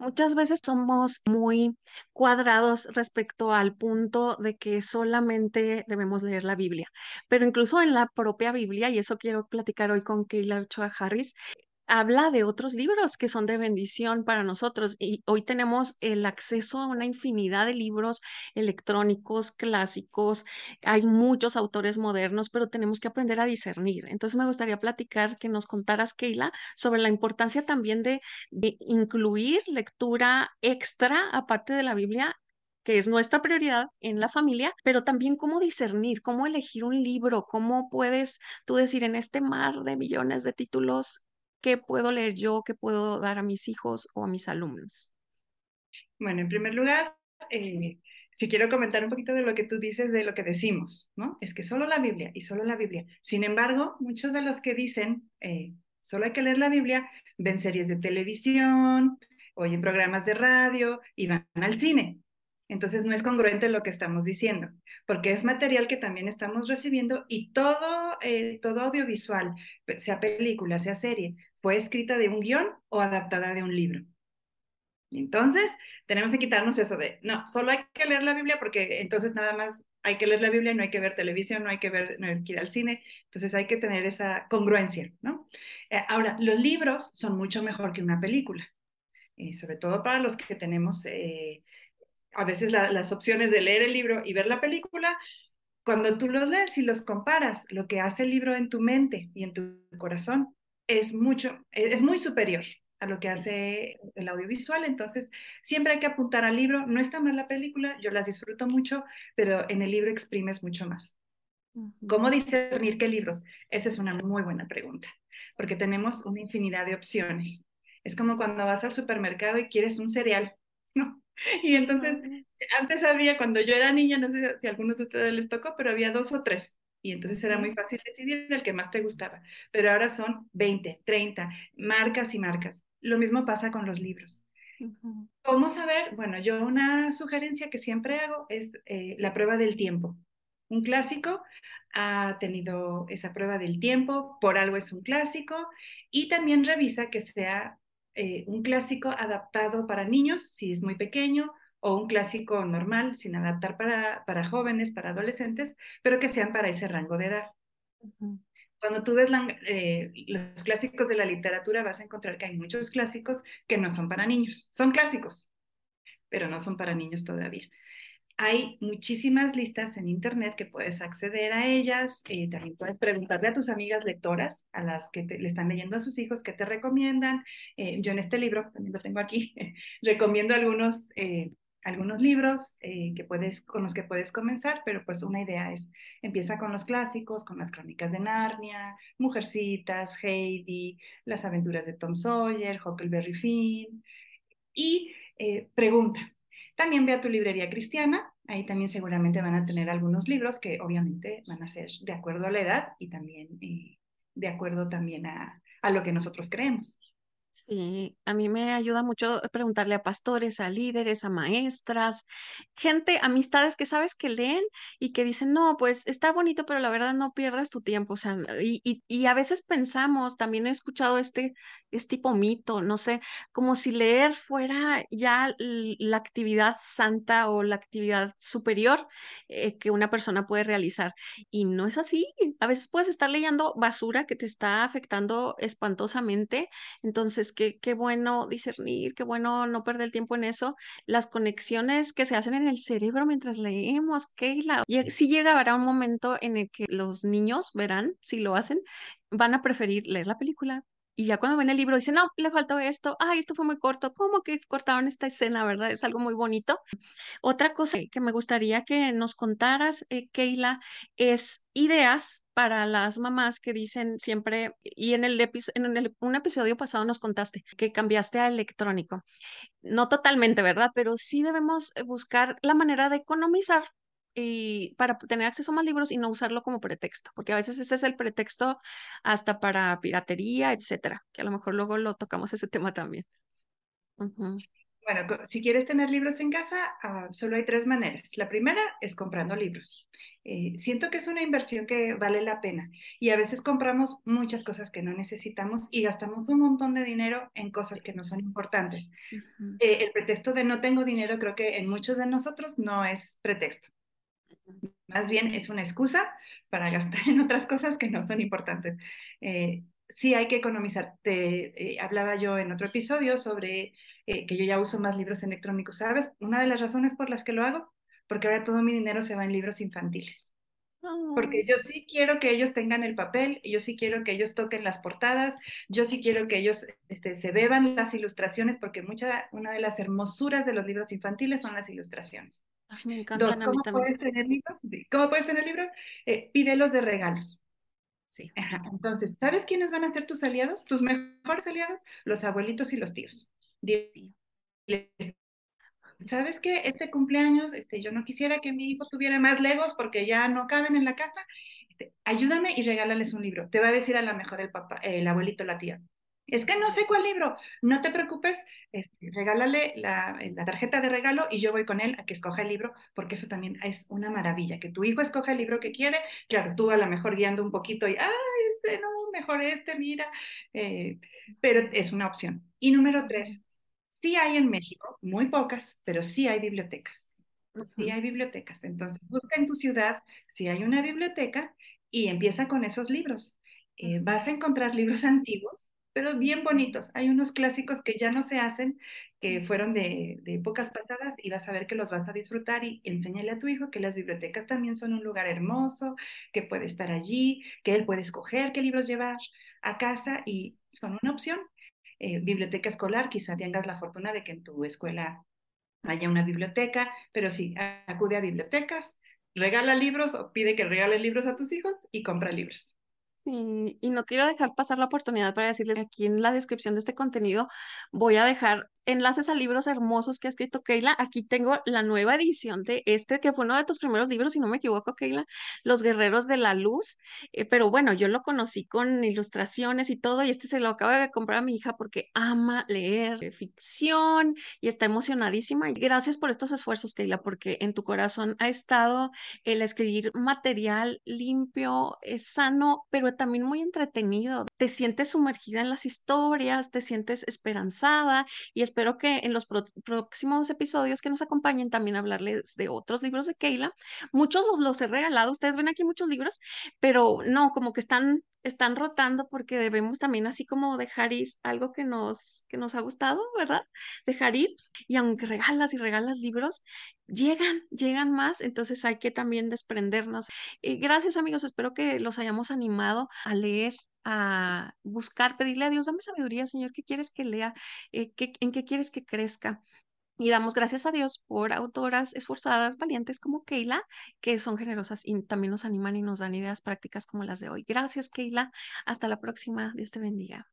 Muchas veces somos muy cuadrados respecto al punto de que solamente debemos leer la Biblia, pero incluso en la propia Biblia, y eso quiero platicar hoy con Keila Ochoa Harris, habla de otros libros que son de bendición para nosotros y hoy tenemos el acceso a una infinidad de libros electrónicos, clásicos, hay muchos autores modernos, pero tenemos que aprender a discernir. Entonces me gustaría platicar que nos contaras, Keila, sobre la importancia también de, incluir lectura extra aparte de la Biblia que es nuestra prioridad en la familia, pero también cómo discernir, cómo elegir un libro, cómo puedes tú decir en este mar de millones de títulos, qué puedo leer yo, qué puedo dar a mis hijos o a mis alumnos. Bueno, en primer lugar, eh, si quiero comentar un poquito de lo que tú dices, de lo que decimos, ¿no? Es que solo la Biblia y solo la Biblia. Sin embargo, muchos de los que dicen, eh, solo hay que leer la Biblia, ven series de televisión, oyen programas de radio y van al cine. Entonces no es congruente lo que estamos diciendo, porque es material que también estamos recibiendo y todo, eh, todo audiovisual, sea película, sea serie, fue escrita de un guion o adaptada de un libro. Entonces, tenemos que quitarnos eso de, no, solo hay que leer la Biblia porque entonces nada más hay que leer la Biblia, no hay que ver televisión, no hay que, ver, no hay que ir al cine, entonces hay que tener esa congruencia, ¿no? Eh, ahora, los libros son mucho mejor que una película, eh, sobre todo para los que tenemos a veces las opciones de leer el libro y ver la película, cuando tú los lees y los comparas, lo que hace el libro en tu mente y en tu corazón es mucho, es muy superior a lo que hace el audiovisual. Entonces, siempre hay que apuntar al libro. No está mal la película, yo las disfruto mucho, pero en el libro exprimes mucho más. ¿Cómo discernir qué libros? Esa es una muy buena pregunta, porque tenemos una infinidad de opciones. Es como cuando vas al supermercado y quieres un cereal, ¿no? Y entonces, antes había, cuando yo era niña, no sé si a algunos de ustedes les tocó, pero había dos o tres. Y entonces era muy fácil decidir el que más te gustaba. Pero ahora son 20, 30, marcas y marcas. Lo mismo pasa con los libros. ¿Cómo saber? Bueno, yo una sugerencia que siempre hago es eh, la prueba del tiempo. Un clásico ha tenido esa prueba del tiempo, por algo es un clásico, y también revisa que sea eh, un clásico adaptado para niños, si es muy pequeño, o un clásico normal, sin adaptar para, para jóvenes, para adolescentes, pero que sean para ese rango de edad. Cuando tú ves eh, los clásicos de la literatura, vas a encontrar que hay muchos clásicos que no son para niños. Son clásicos, pero no son para niños todavía. Hay muchísimas listas en Internet que puedes acceder a ellas. Eh, también puedes preguntarle a tus amigas lectoras, a las que le están leyendo a sus hijos, qué te recomiendan. Eh, yo en este libro, también lo tengo aquí, recomiendo algunos, eh, algunos libros que puedes, con los que puedes comenzar, pero pues una idea es, empieza con los clásicos, con las crónicas de Narnia, Mujercitas, Heidi, Las aventuras de Tom Sawyer, Huckleberry Finn, y pregunta, también ve a tu librería cristiana, ahí también seguramente van a tener algunos libros que obviamente van a ser de acuerdo a la edad y también eh, de acuerdo también a, a lo que nosotros creemos. Sí, a mí me ayuda mucho preguntarle a pastores, a líderes, a maestras, gente, amistades que sabes que leen y que dicen, no, pues está bonito, pero la verdad no pierdas tu tiempo. O sea, y, y, y a veces pensamos, también he escuchado este, este tipo mito, no sé, como si leer fuera ya la actividad santa o la actividad superior eh, que una persona puede realizar. Y no es así. A veces puedes estar leyendo basura que te está afectando espantosamente. Entonces, qué, bueno discernir, qué bueno no perder el tiempo en eso. Las conexiones que se hacen en el cerebro mientras leemos, Keila. Si llega habrá un momento en el que los niños verán, si lo hacen, van a preferir leer la película, y ya cuando ven el libro dicen, no, le faltó esto, ay, esto fue muy corto, ¿cómo que cortaron esta escena, verdad? Es algo muy bonito. Otra cosa que me gustaría que nos contaras, eh, Keila, es ideas para las mamás que dicen siempre, y en, el, en el, un episodio pasado nos contaste que cambiaste a electrónico. No totalmente, ¿verdad? Pero sí debemos buscar la manera de economizar y para tener acceso a más libros y no usarlo como pretexto, porque a veces ese es el pretexto hasta para piratería, etcétera, que a lo mejor luego lo tocamos ese tema también. Bueno, Bueno, si quieres tener libros en casa, uh, solo hay tres maneras. La primera es comprando libros. Eh, siento que es una inversión que vale la pena y a veces compramos muchas cosas que no necesitamos y gastamos un montón de dinero en cosas que no son importantes. Uh -huh. eh, el pretexto de no tengo dinero creo que en muchos de nosotros no es pretexto. Más bien es una excusa para gastar en otras cosas que no son importantes. Eh, sí hay que economizar. Te eh, hablaba yo en otro episodio sobre eh, que yo ya uso más libros electrónicos, ¿sabes? Una de las razones por las que lo hago, porque ahora todo mi dinero se va en libros infantiles. Porque yo sí quiero que ellos tengan el papel, yo sí quiero que ellos toquen las portadas, yo sí quiero que ellos este, se beban las ilustraciones, porque mucha, una de las hermosuras de los libros infantiles son las ilustraciones. Ay, me encantan ¿Cómo a mí puedes tener libros? Sí. ¿Cómo puedes tener libros? Eh, pídelos de regalos. Sí. Ajá. Entonces, ¿sabes quiénes van a ser tus aliados? Tus mejores aliados, los abuelitos y los tíos. ¿Sabes qué? Este cumpleaños, este, yo no quisiera que mi hijo tuviera más legos porque ya no caben en la casa. Este, ayúdame y regálales un libro. Te va a decir a lo mejor el papá, el abuelito, la tía. Es que no sé cuál libro. No te preocupes, este, regálale la, la, tarjeta de regalo y yo voy con él a que escoja el libro, porque eso también es una maravilla, que tu hijo escoja el libro que quiere. Claro, tú a lo mejor guiando un poquito y, ah, este no, mejor este, mira. Eh, pero es una opción. Y número tres, sí hay en México, muy pocas, pero sí hay bibliotecas. Sí hay bibliotecas. Entonces, busca en tu ciudad si hay una biblioteca y empieza con esos libros. Eh, vas a encontrar libros antiguos pero bien bonitos. Hay unos clásicos que ya no se hacen, que fueron de, de, épocas pasadas y vas a ver que los vas a disfrutar y enséñale a tu hijo que las bibliotecas también son un lugar hermoso, que puede estar allí, que él puede escoger qué libros llevar a casa y son una opción. Eh, biblioteca escolar, quizá tengas la fortuna de que en tu escuela haya una biblioteca, pero sí, acude a bibliotecas, regala libros o pide que regale libros a tus hijos y compra libros. Y, no quiero dejar pasar la oportunidad para decirles que aquí en la descripción de este contenido voy a dejar enlaces a libros hermosos que ha escrito Keila. Aquí tengo la nueva edición de este, que fue uno de tus primeros libros, si no me equivoco, Keila, Los Guerreros de la Luz. Eh, pero bueno, yo lo conocí con ilustraciones y todo, y este se lo acabo de comprar a mi hija porque ama leer ficción y está emocionadísima. Y gracias por estos esfuerzos, Keila, porque en tu corazón ha estado el escribir material limpio, es sano, pero también muy entretenido. Te sientes sumergida en las historias, te sientes esperanzada y espero que en los próximos episodios que nos acompañen también hablarles de otros libros de Keila. Muchos los, los he regalado, ustedes ven aquí muchos libros, pero no, como que están están rotando porque debemos también así como dejar ir algo que nos, que nos ha gustado, ¿verdad? Dejar ir. Y aunque regalas y regalas libros, llegan, llegan más, entonces hay que también desprendernos. Eh, gracias amigos, espero que los hayamos animado a leer a buscar, pedirle a Dios, dame sabiduría, Señor, ¿qué quieres que lea? Eh, ¿qué, ¿En qué quieres que crezca? Y damos gracias a Dios por autoras esforzadas, valientes como Keila, que son generosas y también nos animan y nos dan ideas prácticas como las de hoy. Gracias, Keila. Hasta la próxima. Dios te bendiga.